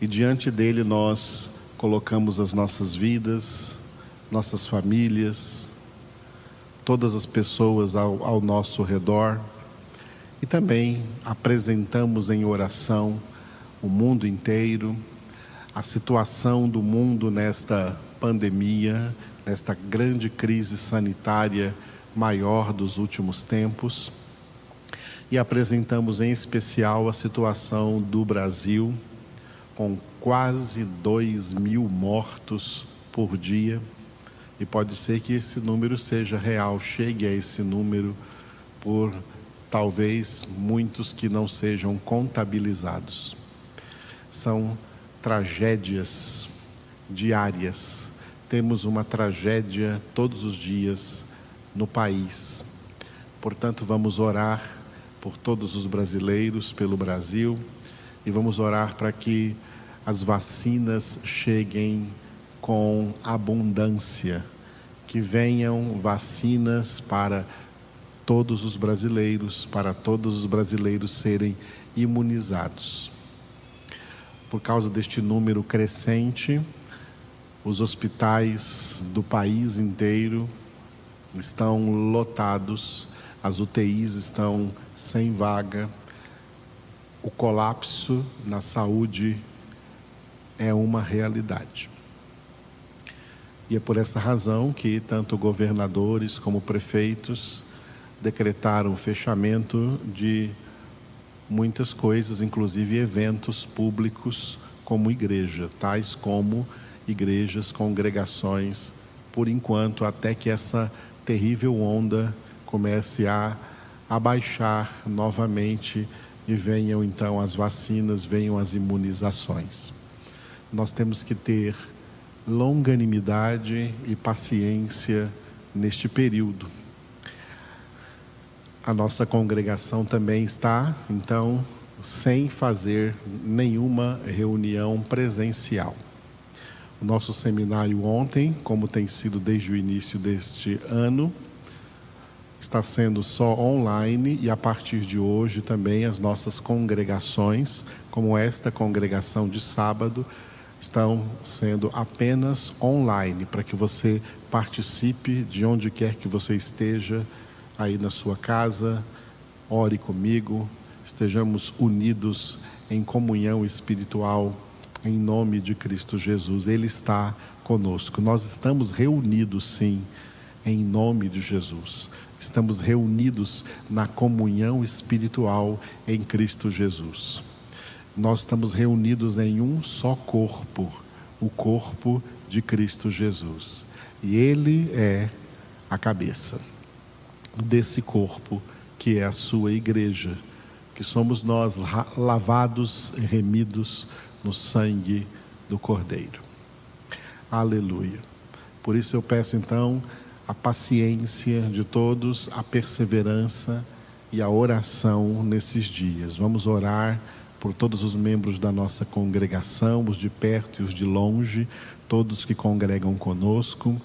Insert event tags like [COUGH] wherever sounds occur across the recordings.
e diante dele nós colocamos as nossas vidas, nossas famílias, todas as pessoas ao, ao nosso redor e também apresentamos em oração o mundo inteiro, a situação do mundo nesta pandemia, nesta grande crise sanitária maior dos últimos tempos. E apresentamos em especial a situação do Brasil, com quase 2 mil mortos por dia. E pode ser que esse número seja real, chegue a esse número por talvez muitos que não sejam contabilizados. São tragédias diárias. Temos uma tragédia todos os dias no país. Portanto, vamos orar por todos os brasileiros, pelo Brasil, e vamos orar para que as vacinas cheguem com abundância, que venham vacinas para todos os brasileiros, para todos os brasileiros serem imunizados. Por causa deste número crescente, os hospitais do país inteiro estão lotados, as UTIs estão sem vaga, o colapso na saúde é uma realidade. E é por essa razão que tanto governadores como prefeitos decretaram o fechamento de muitas coisas, inclusive eventos públicos como igreja, tais como igrejas, congregações, por enquanto, até que essa terrível onda comece a abaixar novamente e venham então as vacinas, venham as imunizações. Nós temos que ter longanimidade e paciência neste período. A nossa congregação também está, então, sem fazer nenhuma reunião presencial. O nosso seminário ontem, como tem sido desde o início deste ano, está sendo só online e a partir de hoje também as nossas congregações, como esta congregação de sábado, estão sendo apenas online, para que você participe de onde quer que você esteja, aí na sua casa, ore comigo, estejamos unidos em comunhão espiritual, em nome de Cristo Jesus. Ele está conosco. Nós estamos reunidos, sim, em nome de Jesus. Estamos reunidos na comunhão espiritual em Cristo Jesus nós estamos reunidos em um só corpo, o corpo de Cristo Jesus. E Ele é a cabeça desse corpo que é a sua igreja, que somos nós lavados e remidos no sangue do Cordeiro. Aleluia. Por isso eu peço então a paciência de todos, a perseverança e a oração nesses dias. Vamos orar por todos os membros da nossa congregação, os de perto e os de longe, todos que congregam conosco,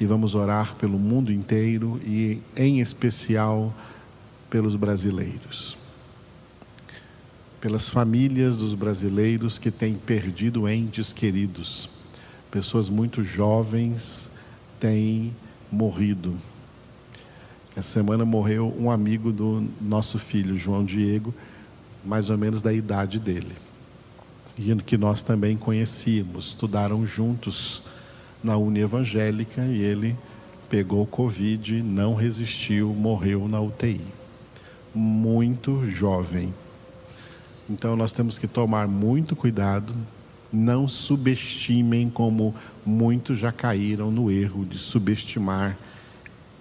e vamos orar pelo mundo inteiro e, em especial, pelos brasileiros. Pelas famílias dos brasileiros que têm perdido entes queridos, pessoas muito jovens têm morrido. Essa semana morreu um amigo do nosso filho, João Diego, mais ou menos da idade dele. E que nós também conhecíamos, estudaram juntos na Uni Evangélica e ele pegou Covid, não resistiu, morreu na UTI. Muito jovem. Então nós temos que tomar muito cuidado, não subestimem como muitos já caíram no erro de subestimar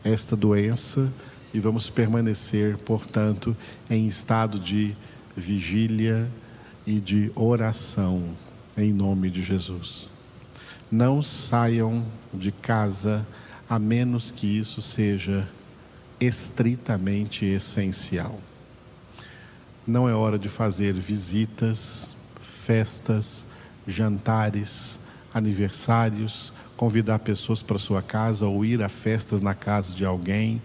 esta doença e vamos permanecer, portanto, em estado de vigília e de oração em nome de Jesus. Não saiam de casa a menos que isso seja estritamente essencial. Não é hora de fazer visitas, festas, jantares, aniversários, convidar pessoas para sua casa ou ir a festas na casa de alguém.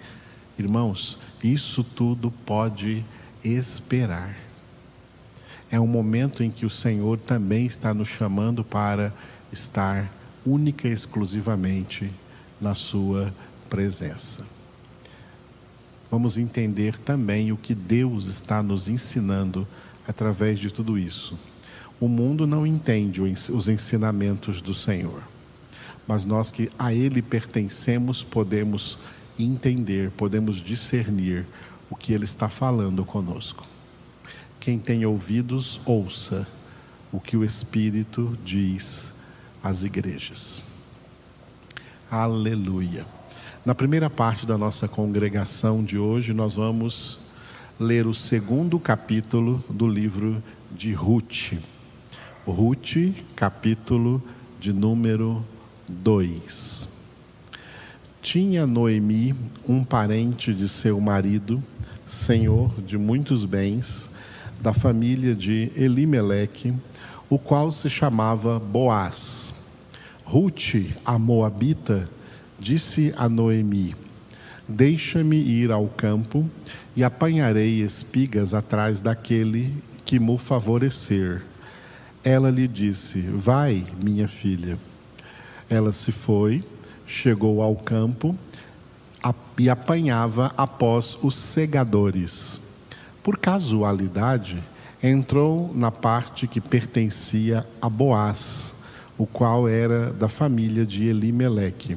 Irmãos, isso tudo pode esperar é um momento em que o Senhor também está nos chamando para estar única e exclusivamente na Sua presença. Vamos entender também o que Deus está nos ensinando através de tudo isso. O mundo não entende os ensinamentos do Senhor, mas nós que a Ele pertencemos podemos entender, podemos discernir o que Ele está falando conosco. Quem tem ouvidos, ouça o que o Espírito diz às igrejas. Aleluia. Na primeira parte da nossa congregação de hoje, nós vamos ler o segundo capítulo do livro de Ruth. Ruth, capítulo de número 2. Tinha Noemi um parente de seu marido, senhor de muitos bens, da família de Elimeleque, o qual se chamava Boaz. Ruth, a moabita, disse a Noemi: Deixa-me ir ao campo e apanharei espigas atrás daquele que me favorecer. Ela lhe disse: Vai, minha filha. Ela se foi, chegou ao campo e apanhava após os segadores. Por casualidade, entrou na parte que pertencia a Boaz, o qual era da família de Elimeleque.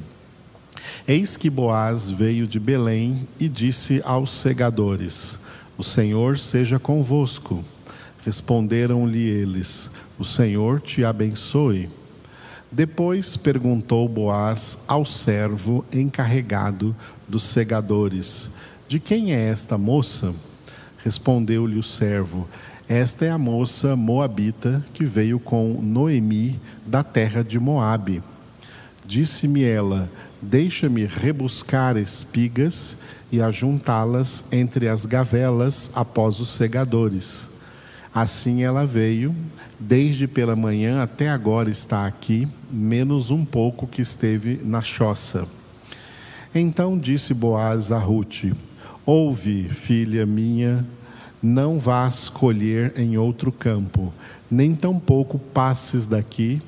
Eis que Boaz veio de Belém e disse aos segadores: O Senhor seja convosco. Responderam-lhe eles: O Senhor te abençoe. Depois perguntou Boaz ao servo encarregado dos segadores: De quem é esta moça? Respondeu-lhe o servo: Esta é a moça moabita que veio com Noemi da terra de Moabe. Disse-me ela: Deixa-me rebuscar espigas e ajuntá-las entre as gavelas após os segadores. Assim ela veio, desde pela manhã até agora está aqui, menos um pouco que esteve na choça. Então disse Boaz a Ruth: Ouve, filha minha, não vás colher em outro campo, nem tampouco passes daqui,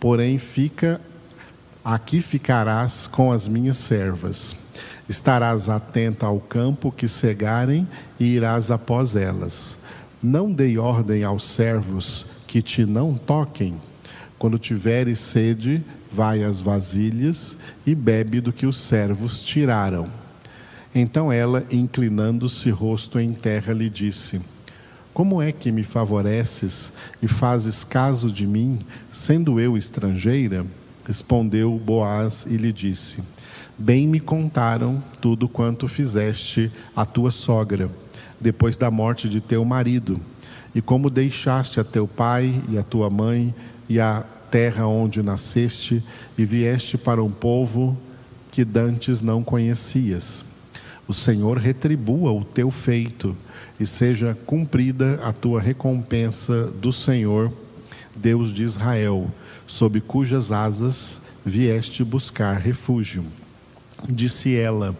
porém fica Aqui ficarás com as minhas servas. Estarás atenta ao campo que cegarem e irás após elas. Não dei ordem aos servos que te não toquem. Quando tiveres sede, vai às vasilhas e bebe do que os servos tiraram. Então ela, inclinando-se rosto em terra, lhe disse: Como é que me favoreces e fazes caso de mim, sendo eu estrangeira? Respondeu Boaz e lhe disse: Bem me contaram tudo quanto fizeste a tua sogra, depois da morte de teu marido, e como deixaste a teu pai e a tua mãe e a terra onde nasceste, e vieste para um povo que dantes não conhecias. O Senhor retribua o teu feito, e seja cumprida a tua recompensa do Senhor, Deus de Israel sob cujas asas vieste buscar refúgio. Disse ela: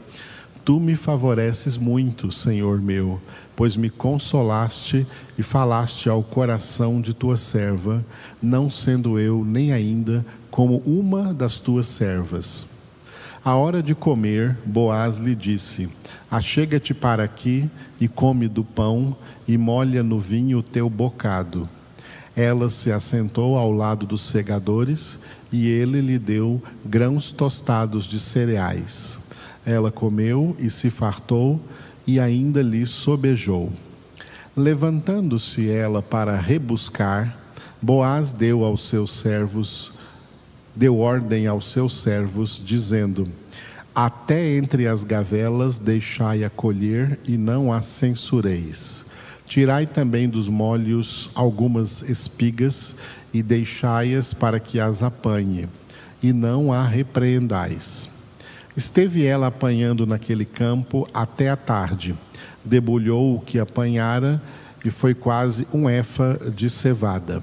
Tu me favoreces muito, Senhor meu, pois me consolaste e falaste ao coração de tua serva, não sendo eu nem ainda como uma das tuas servas. A hora de comer, Boaz lhe disse: Achega-te para aqui e come do pão e molha no vinho o teu bocado ela se assentou ao lado dos segadores e ele lhe deu grãos tostados de cereais. Ela comeu e se fartou e ainda lhe sobejou. Levantando-se ela para rebuscar, Boaz deu aos seus servos, deu ordem aos seus servos, dizendo: Até entre as gavelas deixai-a colher e não a censureis. Tirai também dos molhos algumas espigas e deixai-as para que as apanhe, e não a repreendais. Esteve ela apanhando naquele campo até a tarde, debulhou o que apanhara e foi quase um efa de cevada.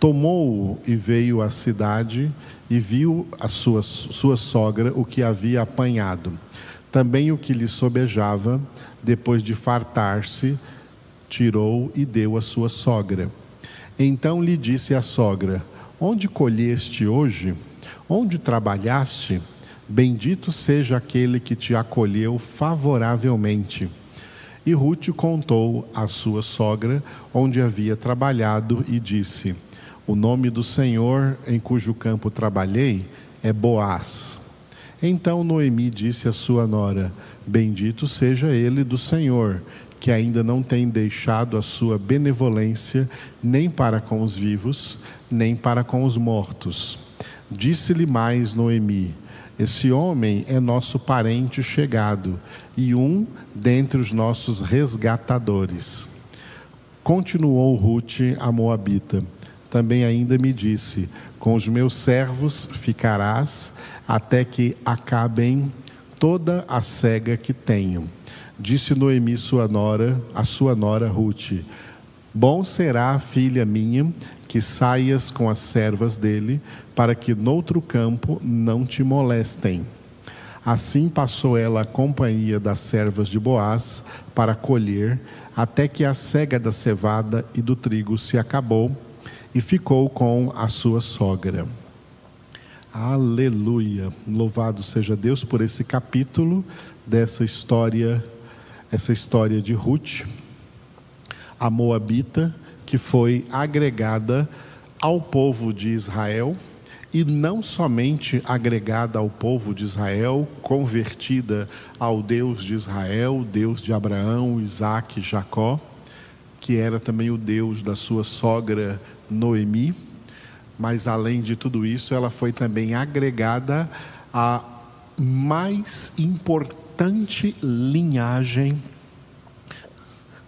Tomou-o e veio à cidade e viu a sua, sua sogra o que havia apanhado. Também o que lhe sobejava, depois de fartar-se, tirou e deu à sua sogra. Então lhe disse a sogra: Onde colheste hoje? Onde trabalhaste? Bendito seja aquele que te acolheu favoravelmente. E Ruth contou à sua sogra onde havia trabalhado e disse: O nome do Senhor em cujo campo trabalhei é Boaz. Então Noemi disse à sua nora: Bendito seja ele do Senhor, que ainda não tem deixado a sua benevolência nem para com os vivos, nem para com os mortos. Disse-lhe mais Noemi: Esse homem é nosso parente chegado e um dentre os nossos resgatadores. Continuou Ruth a Moabita. Também ainda me disse: Com os meus servos ficarás até que acabem toda a cega que tenho. Disse Noemi sua nora, a sua nora Ruth: Bom será, filha minha, que saias com as servas dele, para que noutro campo não te molestem. Assim passou ela a companhia das servas de Boaz para colher, até que a cega da cevada e do trigo se acabou, e ficou com a sua sogra. Aleluia! Louvado seja Deus por esse capítulo dessa história essa história de Ruth, a Moabita, que foi agregada ao povo de Israel, e não somente agregada ao povo de Israel, convertida ao Deus de Israel, Deus de Abraão, Isaac, Jacó, que era também o Deus da sua sogra Noemi, mas além de tudo isso, ela foi também agregada à mais importante importante linhagem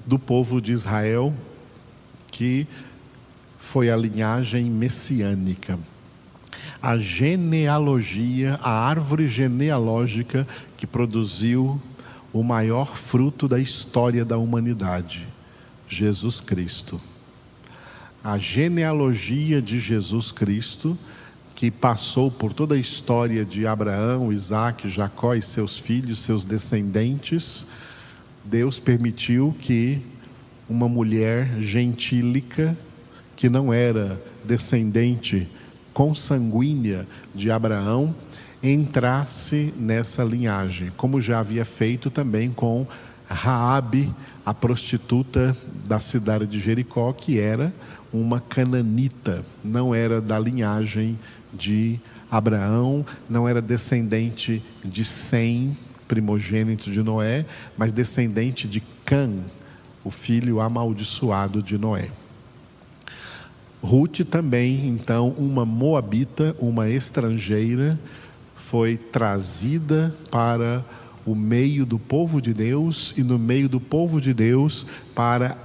do povo de Israel, que foi a linhagem messiânica. A genealogia, a árvore genealógica que produziu o maior fruto da história da humanidade, Jesus Cristo. A genealogia de Jesus Cristo que passou por toda a história de Abraão, Isaac, Jacó e seus filhos, seus descendentes, Deus permitiu que uma mulher gentílica, que não era descendente consanguínea de Abraão, entrasse nessa linhagem, como já havia feito também com Raabe, a prostituta da cidade de Jericó, que era uma cananita, não era da linhagem de Abraão, não era descendente de Sem, primogênito de Noé, mas descendente de Cã, o filho amaldiçoado de Noé. Ruth também, então, uma moabita, uma estrangeira, foi trazida para o meio do povo de Deus e no meio do povo de Deus para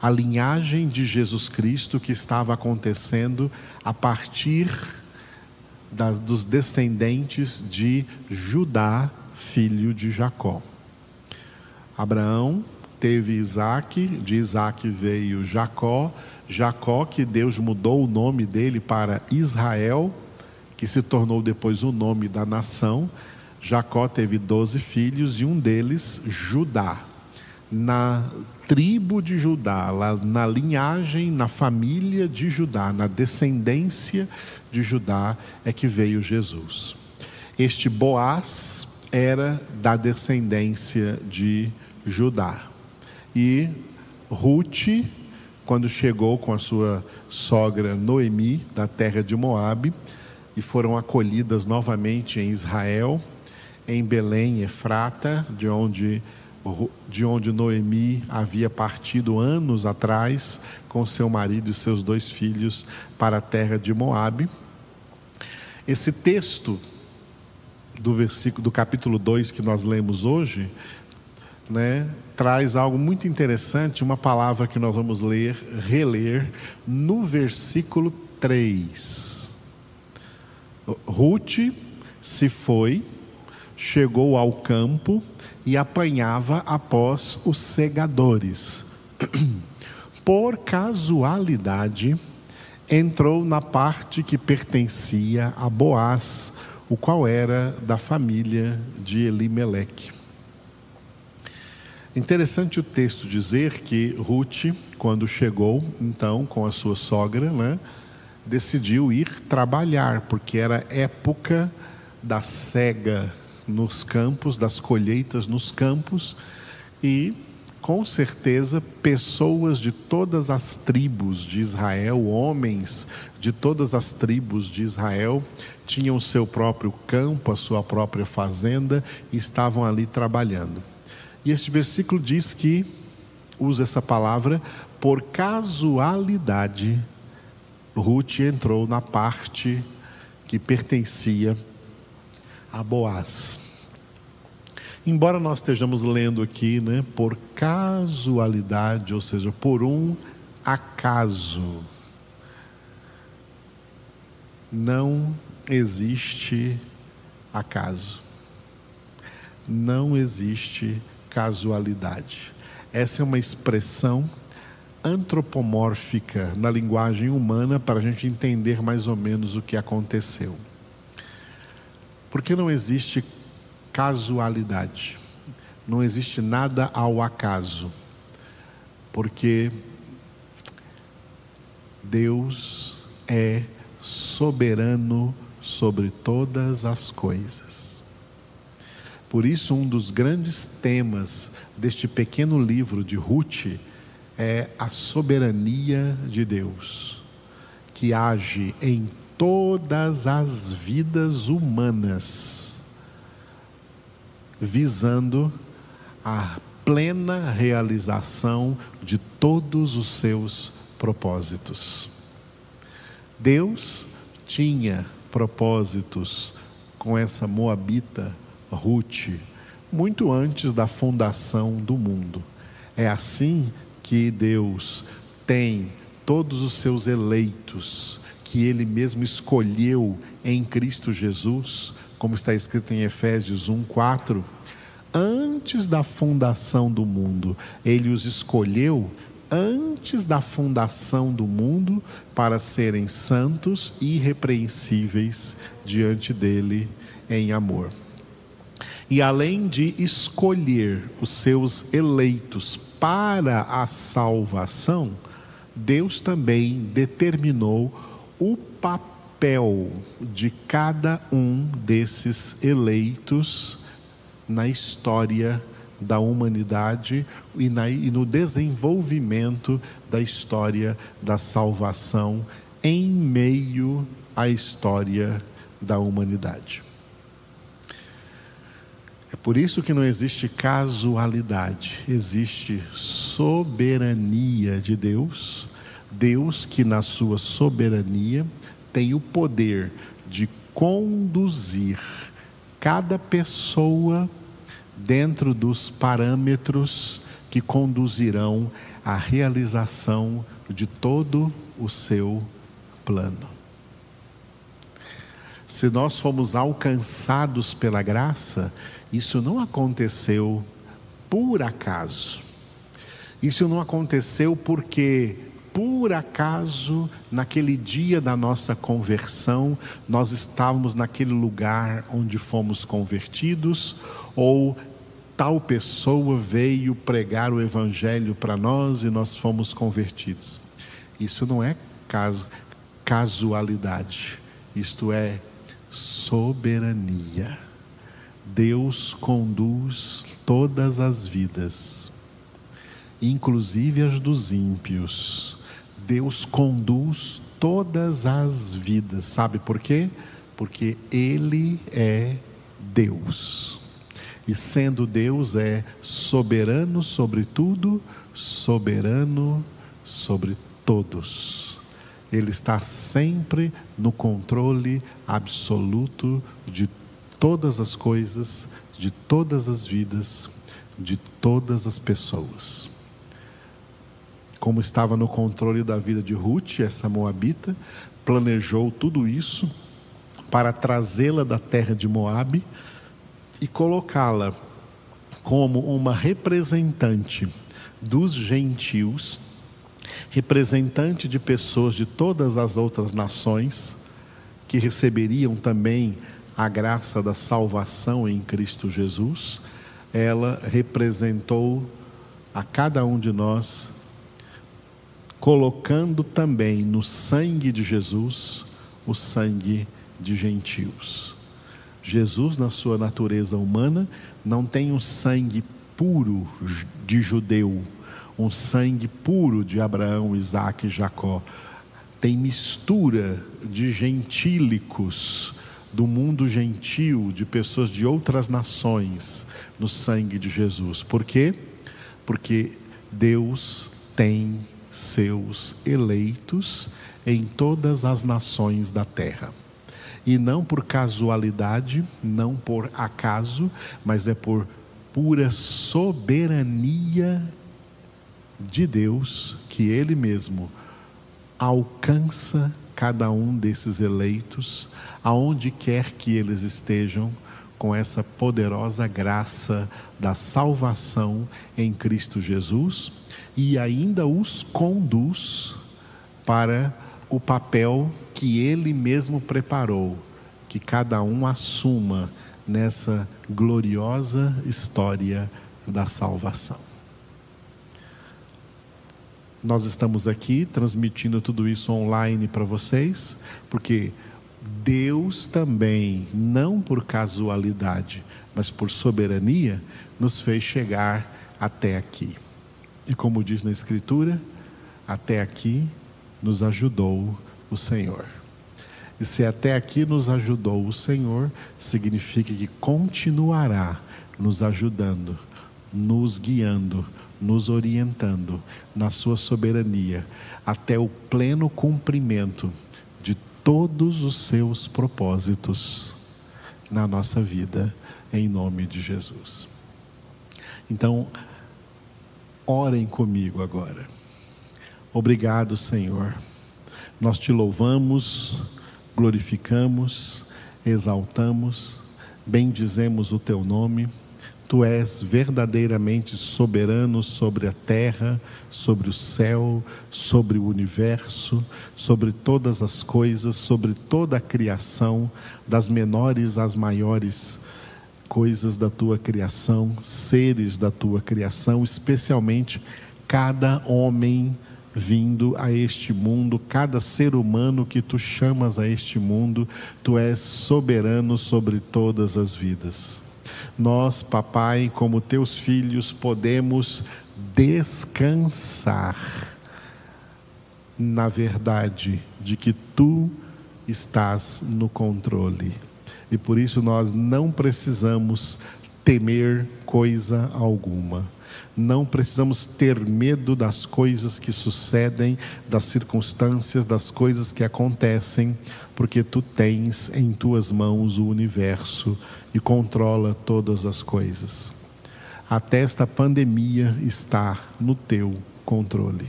a linhagem de Jesus Cristo que estava acontecendo a partir das, dos descendentes de Judá, filho de Jacó. Abraão teve Isaac, de Isaac veio Jacó, Jacó, que Deus mudou o nome dele para Israel, que se tornou depois o nome da nação. Jacó teve doze filhos e um deles, Judá. Na tribo de Judá, na linhagem, na família de Judá, na descendência de Judá é que veio Jesus. Este Boaz era da descendência de Judá. E Ruth, quando chegou com a sua sogra Noemi, da terra de Moabe, e foram acolhidas novamente em Israel, em Belém, Efrata, de onde de onde Noemi havia partido anos atrás com seu marido e seus dois filhos para a terra de Moabe. Esse texto do versículo do capítulo 2 que nós lemos hoje, né, traz algo muito interessante, uma palavra que nós vamos ler, reler no versículo 3. Ruth se foi, chegou ao campo e apanhava após os segadores. [CLEARS THROAT] Por casualidade, entrou na parte que pertencia a Boaz, o qual era da família de Elimeleque. Interessante o texto dizer que Ruth, quando chegou, então, com a sua sogra, né, decidiu ir trabalhar, porque era época da cega nos campos, das colheitas nos campos, e com certeza, pessoas de todas as tribos de Israel, homens de todas as tribos de Israel, tinham seu próprio campo, a sua própria fazenda e estavam ali trabalhando. E este versículo diz que, usa essa palavra, por casualidade, Ruth entrou na parte que pertencia a Boaz. Embora nós estejamos lendo aqui, né, por casualidade, ou seja, por um acaso, não existe acaso. Não existe casualidade. Essa é uma expressão antropomórfica na linguagem humana para a gente entender mais ou menos o que aconteceu. Porque não existe casualidade. Não existe nada ao acaso. Porque Deus é soberano sobre todas as coisas. Por isso, um dos grandes temas deste pequeno livro de Ruth é a soberania de Deus, que age em todas as vidas humanas visando a plena realização de todos os seus propósitos. Deus tinha propósitos com essa moabita Ruth muito antes da fundação do mundo. É assim que Deus tem todos os seus eleitos que ele mesmo escolheu em Cristo Jesus como está escrito em Efésios 1:4, antes da fundação do mundo, ele os escolheu antes da fundação do mundo para serem santos e irrepreensíveis diante dele em amor. E além de escolher os seus eleitos para a salvação, Deus também determinou o papel de cada um desses eleitos na história da humanidade e, na, e, no desenvolvimento da história da salvação em meio à história da humanidade. É por isso que não existe casualidade, existe soberania de Deus, Deus que na sua soberania tem o poder de conduzir cada pessoa dentro dos parâmetros que conduzirão à realização de todo o seu plano. Se nós fomos alcançados pela graça, isso não aconteceu por acaso. Isso não aconteceu porque por acaso, naquele dia da nossa conversão, nós estávamos naquele lugar onde fomos convertidos, ou tal pessoa veio pregar o Evangelho para nós e nós fomos convertidos. Isso não é caso, casualidade, isto é soberania. Deus conduz todas as vidas, inclusive as dos ímpios Deus conduz todas as vidas. Sabe por quê? Porque Ele é Deus. E sendo Deus, é soberano sobre tudo, soberano sobre todos. Ele está sempre no controle absoluto de todas as coisas, de todas as vidas, de todas as pessoas. Como estava no controle da vida de Ruth, essa moabita, planejou tudo isso para trazê-la da terra de Moabe e colocá-la como uma representante dos gentios, representante de pessoas de todas as outras nações que receberiam também a graça da salvação em Cristo Jesus. Ela representou a cada um de nós, colocando também no sangue de Jesus o sangue de gentios. Jesus, na sua natureza humana, não tem um sangue puro de judeu, um sangue puro de Abraão, Isaac e Jacó. Tem mistura de gentílicos do mundo gentil, de pessoas de outras nações no sangue de Jesus. Por quê? Porque Deus tem seus eleitos em todas as nações da terra. E não por casualidade, não por acaso, mas é por pura soberania de Deus que Ele mesmo alcança cada um desses eleitos, aonde quer que eles estejam, com essa poderosa graça da salvação em Cristo Jesus e ainda os conduz para o papel que Ele mesmo preparou, que cada um assuma nessa gloriosa história da salvação. Nós estamos aqui transmitindo tudo isso online para vocês, porque Deus também, não por casualidade, mas por soberania, nos fez chegar até aqui. E como diz na Escritura, até aqui nos ajudou o Senhor. E se até aqui nos ajudou o Senhor, significa que continuará nos ajudando, nos guiando, nos orientando na sua soberania até o pleno cumprimento de todos os seus propósitos na nossa vida, em nome de Jesus. Então, orem comigo agora. Obrigado, Senhor. Nós te louvamos, glorificamos, exaltamos, bendizemos o teu nome Tu és verdadeiramente soberano sobre a terra, sobre o céu, sobre o universo, sobre todas as coisas, sobre toda a criação, das menores às maiores coisas da tua criação, seres da tua criação, especialmente cada homem vindo a este mundo, cada ser humano que tu chamas a este mundo, tu és soberano sobre todas as vidas nós, papai, como teus filhos, podemos descansar na verdade de que tu estás no controle. E por isso nós não precisamos temer coisa alguma. Não precisamos ter medo das coisas que sucedem, das circunstâncias, das coisas que acontecem, porque tu tens em tuas mãos o universo e controla todas as coisas. Até esta pandemia está no teu controle,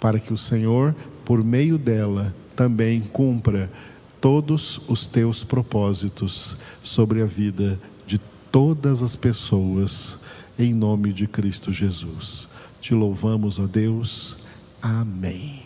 para que o Senhor, por meio dela, também cumpra todos os teus propósitos sobre a vida de todas as pessoas, em nome de Cristo Jesus. Te louvamos, ó Deus. Amém.